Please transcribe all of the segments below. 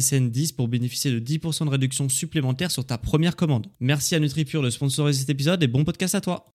SSN 10 pour bénéficier de 10% de réduction supplémentaire sur ta première commande. Merci à NutriPure de sponsoriser cet épisode et bon podcast à toi.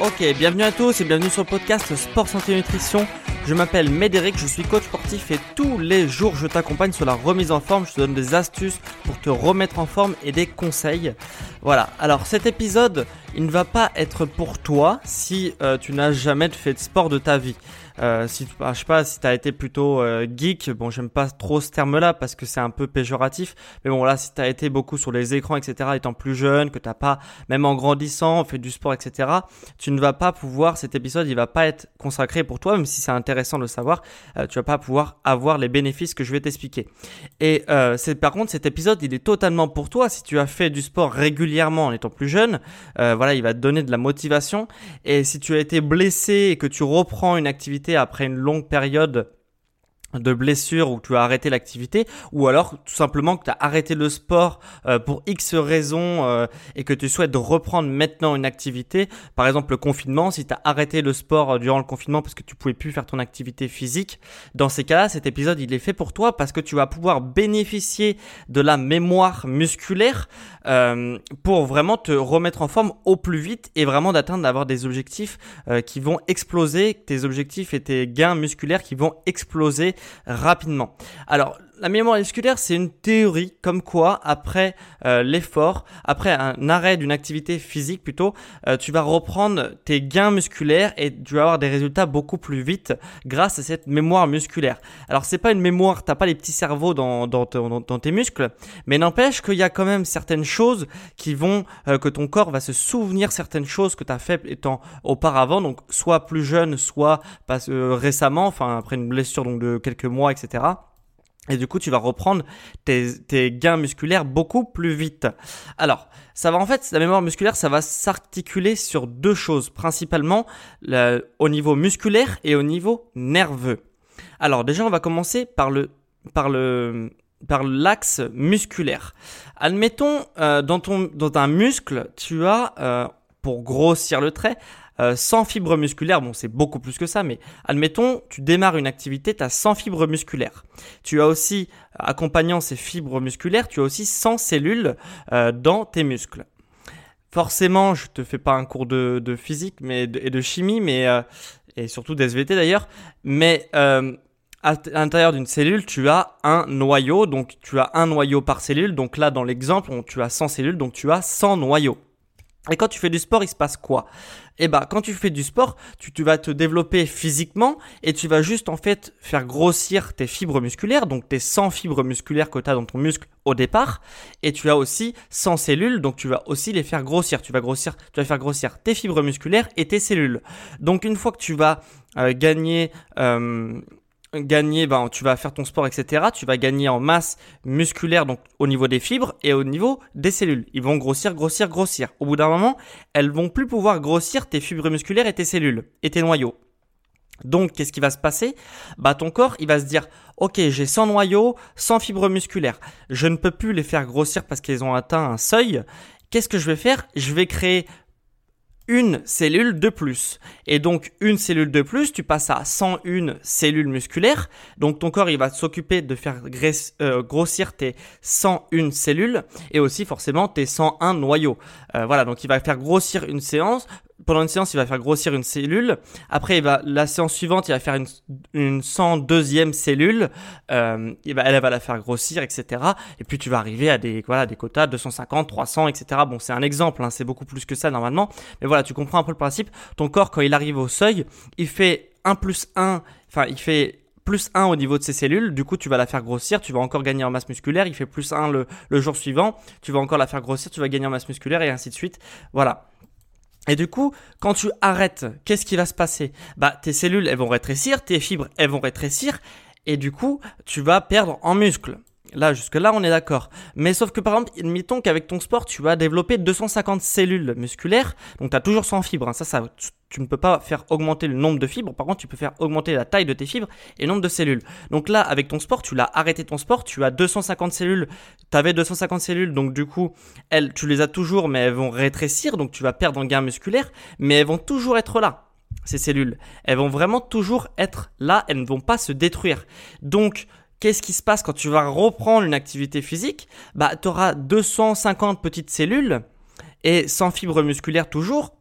Ok, bienvenue à tous et bienvenue sur le podcast Sport Santé Nutrition. Je m'appelle Médéric, je suis coach sportif et tous les jours je t'accompagne sur la remise en forme. Je te donne des astuces pour te remettre en forme et des conseils. Voilà, alors cet épisode, il ne va pas être pour toi si euh, tu n'as jamais fait de sport de ta vie. Euh, si bah, je sais pas si t'as été plutôt euh, geek, bon j'aime pas trop ce terme-là parce que c'est un peu péjoratif, mais bon là si t'as été beaucoup sur les écrans etc étant plus jeune, que t'as pas même en grandissant fait du sport etc, tu ne vas pas pouvoir cet épisode il va pas être consacré pour toi même si c'est intéressant de le savoir, euh, tu vas pas pouvoir avoir les bénéfices que je vais t'expliquer. Et c'est par contre cet épisode il est totalement pour toi si tu as fait du sport régulièrement en étant plus jeune, voilà il va te donner de la motivation et si tu as été blessé et que tu reprends une activité après une longue période de blessure ou tu as arrêté l'activité ou alors tout simplement que tu as arrêté le sport euh, pour X raisons euh, et que tu souhaites reprendre maintenant une activité. Par exemple le confinement si tu as arrêté le sport euh, durant le confinement parce que tu pouvais plus faire ton activité physique dans ces cas-là cet épisode il est fait pour toi parce que tu vas pouvoir bénéficier de la mémoire musculaire pour vraiment te remettre en forme au plus vite et vraiment d'atteindre d'avoir des objectifs qui vont exploser tes objectifs et tes gains musculaires qui vont exploser rapidement. Alors, la mémoire musculaire, c'est une théorie comme quoi, après euh, l'effort, après un arrêt d'une activité physique plutôt, euh, tu vas reprendre tes gains musculaires et tu vas avoir des résultats beaucoup plus vite grâce à cette mémoire musculaire. Alors c'est pas une mémoire, t'as pas les petits cerveaux dans, dans, dans, tes muscles, mais n'empêche qu'il y a quand même certaines choses qui vont, euh, que ton corps va se souvenir certaines choses que tu as étant auparavant, donc soit plus jeune, soit pas, récemment, enfin après une blessure donc de quelques mois, etc. Et du coup, tu vas reprendre tes, gains musculaires beaucoup plus vite. Alors, ça va en fait, la mémoire musculaire, ça va s'articuler sur deux choses, principalement au niveau musculaire et au niveau nerveux. Alors déjà, on va commencer par le par le par l'axe musculaire. Admettons, euh, dans ton un muscle, tu as euh, pour grossir le trait euh, sans fibres musculaires, bon c'est beaucoup plus que ça, mais admettons, tu démarres une activité, tu as 100 fibres musculaires. Tu as aussi, accompagnant ces fibres musculaires, tu as aussi 100 cellules euh, dans tes muscles. Forcément, je te fais pas un cours de, physique mais et de chimie, mais euh, et surtout d'SVT d'ailleurs, mais à l'intérieur d'une cellule, tu as un noyau, donc tu as un noyau par cellule. Donc là, dans l'exemple, tu as 100 cellules, donc tu as 100 noyaux. Et quand tu fais du sport, il se passe quoi? Eh ben, quand tu fais du sport, tu, vas te développer physiquement et tu vas juste en fait faire grossir tes fibres musculaires, donc tes 100 fibres musculaires que tu as dans ton muscle au départ, et tu as aussi 100 cellules, donc tu vas aussi les faire grossir. Tu vas grossir, tu vas faire grossir tes fibres musculaires et tes cellules. Donc une fois que tu vas euh, gagner euh, gagner, ben, tu vas faire ton sport, etc. Tu vas gagner en masse musculaire, donc au niveau des fibres et au niveau des cellules. Ils vont grossir, grossir, grossir. Au bout d'un moment, elles vont plus pouvoir grossir tes fibres musculaires et tes cellules et tes noyaux. Donc, qu'est-ce qui va se passer? Bah, ton corps, il va se dire, ok, j'ai 100 noyaux, 100 fibres musculaires. Je ne peux plus les faire grossir parce qu'ils ont atteint un seuil. Qu'est-ce que je vais faire? Je vais créer une cellule de plus. Et donc une cellule de plus, tu passes à 101 cellules musculaires. Donc ton corps, il va s'occuper de faire euh, grossir tes 101 cellules et aussi forcément tes 101 noyaux. Euh, voilà, donc il va faire grossir une séance pendant une séance, il va faire grossir une cellule. Après, il va, la séance suivante, il va faire une, une 102e cellule. Euh, il va, elle va la faire grossir, etc. Et puis, tu vas arriver à des, voilà, des quotas 250, 300, etc. Bon, c'est un exemple, hein, c'est beaucoup plus que ça normalement. Mais voilà, tu comprends un peu le principe. Ton corps, quand il arrive au seuil, il fait 1 plus 1, enfin, il fait plus 1 au niveau de ses cellules, du coup tu vas la faire grossir, tu vas encore gagner en masse musculaire, il fait plus 1 le, le jour suivant, tu vas encore la faire grossir, tu vas gagner en masse musculaire et ainsi de suite. Voilà. Et du coup, quand tu arrêtes, qu'est-ce qui va se passer? Bah, tes cellules, elles vont rétrécir, tes fibres, elles vont rétrécir, et du coup, tu vas perdre en muscle. Là, jusque-là, on est d'accord. Mais sauf que par exemple, admettons qu'avec ton sport, tu vas développer 250 cellules musculaires. Donc, tu as toujours 100 fibres. Hein. Ça, ça, tu ne peux pas faire augmenter le nombre de fibres. Par contre, tu peux faire augmenter la taille de tes fibres et le nombre de cellules. Donc là, avec ton sport, tu l'as arrêté ton sport. Tu as 250 cellules. Tu avais 250 cellules. Donc du coup, elles, tu les as toujours, mais elles vont rétrécir. Donc tu vas perdre en gain musculaire. Mais elles vont toujours être là ces cellules. Elles vont vraiment toujours être là, elles ne vont pas se détruire. Donc, qu'est-ce qui se passe quand tu vas reprendre une activité physique? Bah, tu auras 250 petites cellules et sans fibres musculaires toujours.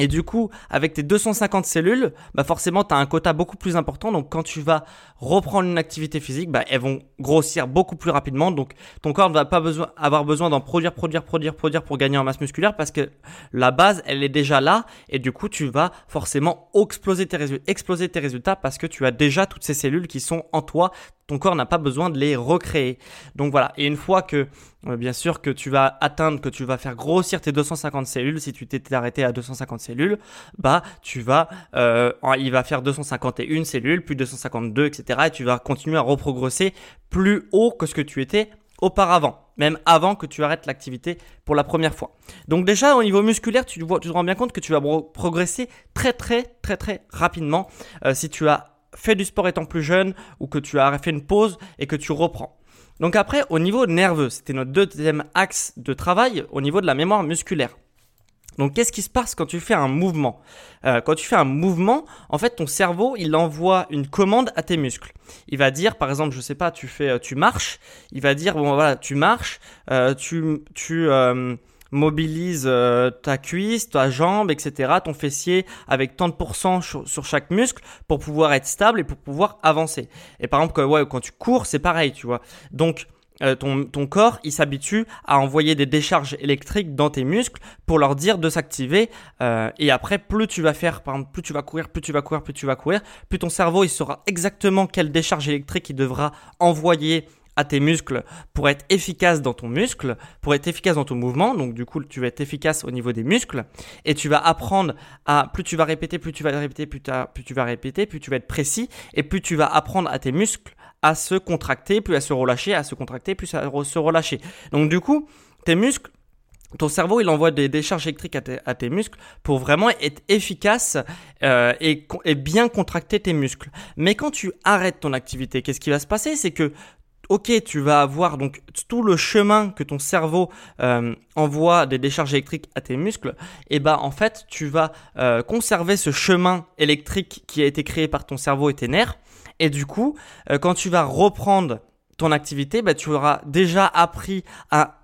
Et du coup, avec tes 250 cellules, bah forcément, tu as un quota beaucoup plus important. Donc, quand tu vas reprendre une activité physique, bah, elles vont grossir beaucoup plus rapidement. Donc, ton corps ne va pas besoin, avoir besoin d'en produire, produire, produire, produire pour gagner en masse musculaire parce que la base, elle est déjà là. Et du coup, tu vas forcément exploser tes, exploser tes résultats parce que tu as déjà toutes ces cellules qui sont en toi ton corps n'a pas besoin de les recréer. Donc voilà, et une fois que, euh, bien sûr, que tu vas atteindre, que tu vas faire grossir tes 250 cellules, si tu t'étais arrêté à 250 cellules, bah tu vas, euh, il va faire 251 cellules, puis 252, etc. Et tu vas continuer à reprogresser plus haut que ce que tu étais auparavant, même avant que tu arrêtes l'activité pour la première fois. Donc déjà au niveau musculaire, tu, vois, tu te rends bien compte que tu vas progresser très très très très rapidement euh, si tu as fait du sport étant plus jeune ou que tu as fait une pause et que tu reprends. Donc après, au niveau nerveux, c'était notre deuxième axe de travail au niveau de la mémoire musculaire. Donc qu'est-ce qui se passe quand tu fais un mouvement? Euh, Quand tu fais un mouvement, en fait ton cerveau il envoie une commande à tes muscles. Il va dire par exemple, je sais pas, tu fais, euh, tu marches, il va dire bon voilà, tu marches, euh, tu tu mobilise euh, ta cuisse, ta jambe, etc., ton fessier avec tant de pourcents sur, chaque muscle pour pouvoir être stable et pour pouvoir avancer. Et par exemple, quand, ouais, quand tu cours, c'est pareil, tu vois. Donc, euh, ton, ton, corps, il s'habitue à envoyer des décharges électriques dans tes muscles pour leur dire de s'activer. Euh, et après, plus tu vas faire, par exemple, plus tu vas courir, plus tu vas courir, plus tu vas courir, plus ton cerveau, il saura exactement quelle décharge électrique il devra envoyer à tes muscles pour être efficace dans ton muscle, pour être efficace dans ton mouvement. Donc du coup, tu vas être efficace au niveau des muscles et tu vas apprendre à plus tu vas répéter, plus tu vas répéter, plus, plus tu vas répéter, plus tu vas être précis et plus tu vas apprendre à tes muscles à se contracter, puis à se relâcher, à se contracter, puis à se relâcher. Donc du coup, tes muscles ton cerveau, il envoie des décharges électriques à, tes muscles pour vraiment être efficace euh, et, bien contracter tes muscles. Mais quand tu arrêtes ton activité, qu'est-ce qui va se passer? C'est que ok, tu vas avoir donc tout le chemin que ton cerveau euh, envoie des décharges électriques à tes muscles, et bah en fait tu vas euh, conserver ce chemin électrique qui a été créé par ton cerveau et tes nerfs, et du coup euh, quand tu vas reprendre ton activité, bah, tu auras déjà appris à,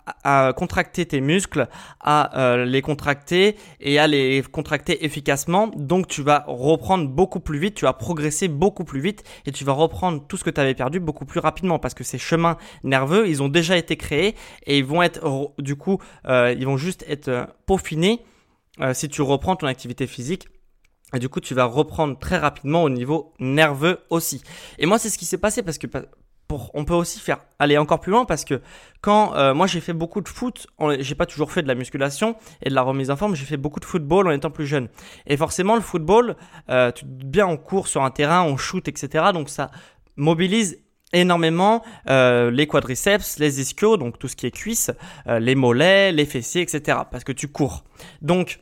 contracter tes muscles, à euh, les contracter et à les contracter efficacement. Donc tu vas reprendre beaucoup plus vite, tu vas progresser beaucoup plus vite et tu vas reprendre tout ce que tu avais perdu beaucoup plus rapidement parce que ces chemins nerveux, ils ont déjà été créés et ils vont être du coup, euh, ils vont juste être euh, peaufinés si tu reprends ton activité physique et du coup, tu vas reprendre très rapidement au niveau nerveux aussi. Et moi, c'est ce qui s'est passé parce que on peut aussi faire aller encore plus loin parce que quand euh, moi j'ai fait beaucoup de foot, j'ai pas toujours fait de la musculation et de la remise en forme, j'ai fait beaucoup de football en étant plus jeune. Et forcément le football, euh, bien on court sur un terrain, on shoot, etc. Donc ça mobilise énormément euh, les quadriceps, les ischios, donc tout ce qui est cuisses, les mollets, les fessiers, etc. Parce que tu cours. Donc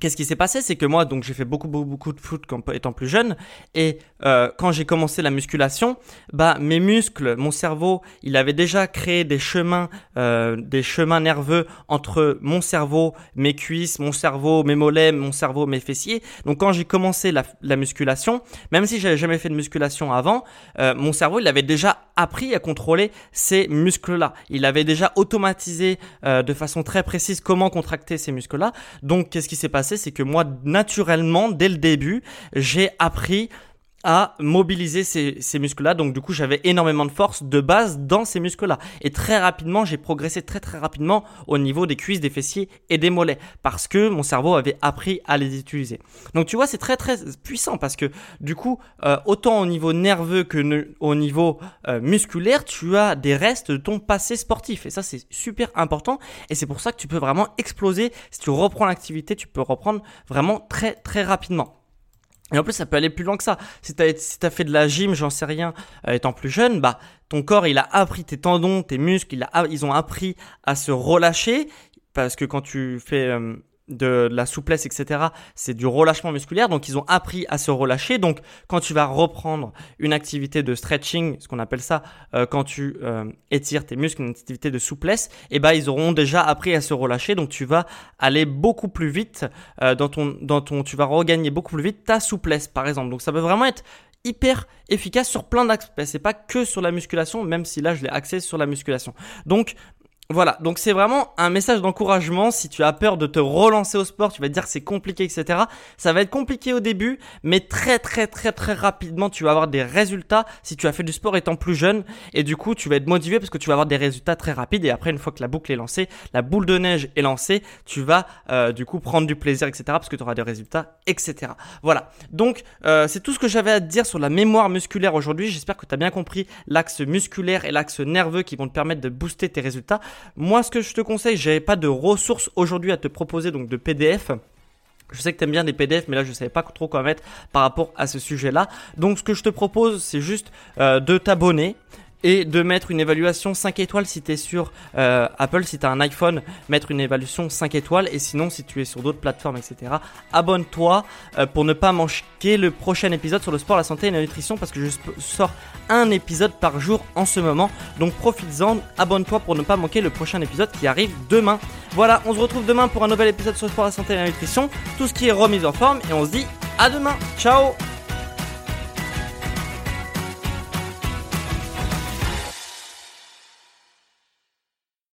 Qu'est-ce qui s'est passé? C'est que moi, donc j'ai fait beaucoup, beaucoup, beaucoup de foot quand, étant plus jeune. Et euh, quand j'ai commencé la musculation, bah mes muscles, mon cerveau, il avait déjà créé des chemins, euh, des chemins nerveux entre mon cerveau, mes cuisses, mon cerveau, mes mollets, mon cerveau, mes fessiers. Donc quand j'ai commencé la, la, musculation, même si j'avais jamais fait de musculation avant, euh, mon cerveau, il avait déjà appris à contrôler ces muscles-là. Il avait déjà automatisé euh, de façon très précise comment contracter ces muscles-là. Donc, qu'est-ce qui s'est passé? C'est que moi, naturellement, dès le début, j'ai appris à mobiliser ces, muscles-là. Donc du coup, j'avais énormément de force de base dans ces muscles-là. Et très rapidement, j'ai progressé très très rapidement au niveau des cuisses, des fessiers et des mollets parce que mon cerveau avait appris à les utiliser. Donc tu vois, c'est très très puissant parce que du coup, euh, autant au niveau nerveux que au niveau euh, musculaire, tu as des restes de ton passé sportif. Et ça, c'est super important. Et c'est pour ça que tu peux vraiment exploser. Si tu reprends l'activité, tu peux reprendre vraiment très très rapidement. Et en plus, ça peut aller plus loin que ça. Si tu as, fait de la gym, j'en sais rien, euh, étant plus jeune, bah ton corps, il a appris tes tendons, tes muscles, ils ont appris à se relâcher parce que quand tu fais euh, de la souplesse, etc. C'est du relâchement musculaire. Donc, ils ont appris à se relâcher. Donc, quand tu vas reprendre une activité de stretching, ce qu'on appelle ça, euh, quand tu euh, étires tes muscles, une activité de souplesse, eh ben, ils auront déjà appris à se relâcher. Donc, tu vas aller beaucoup plus vite euh, dans ton, dans ton, tu vas regagner beaucoup plus vite ta souplesse, par exemple. Donc, ça peut vraiment être hyper efficace sur plein d'aspects. C'est pas que sur la musculation, même si là je l'ai axé sur la musculation. Donc voilà, donc c'est vraiment un message d'encouragement. Si tu as peur de te relancer au sport, tu vas te dire que c'est compliqué, etc. Ça va être compliqué au début, mais très très très très rapidement, tu vas avoir des résultats si tu as fait du sport étant plus jeune. Et du coup, tu vas être motivé parce que tu vas avoir des résultats très rapides. Et après, une fois que la boucle est lancée, la boule de neige est lancée, tu vas euh, du coup prendre du plaisir, etc. Parce que tu auras des résultats, etc. Voilà, donc euh, c'est tout ce que j'avais à te dire sur la mémoire musculaire aujourd'hui. J'espère que tu as bien compris l'axe musculaire et l'axe nerveux qui vont te permettre de booster tes résultats. Moi, ce que je te conseille, j'avais pas de ressources aujourd'hui à te proposer, donc de PDF. Je sais que tu aimes bien des PDF, mais là je savais pas trop quoi mettre par rapport à ce sujet-là. Donc ce que je te propose, c'est juste euh, de t'abonner et de mettre une évaluation 5 étoiles si tu es sur euh, Apple, si tu as un iPhone, mettre une évaluation 5 étoiles et sinon si tu es sur d'autres plateformes, etc. Abonne-toi euh, pour ne pas manquer le prochain épisode sur le sport, la santé et la nutrition parce que je sors un épisode par jour en ce moment. Donc profites-en, abonne-toi pour ne pas manquer le prochain épisode qui arrive demain. Voilà, on se retrouve demain pour un nouvel épisode sur le sport, la santé et la nutrition, tout ce qui est remise en forme et on se dit à demain. Ciao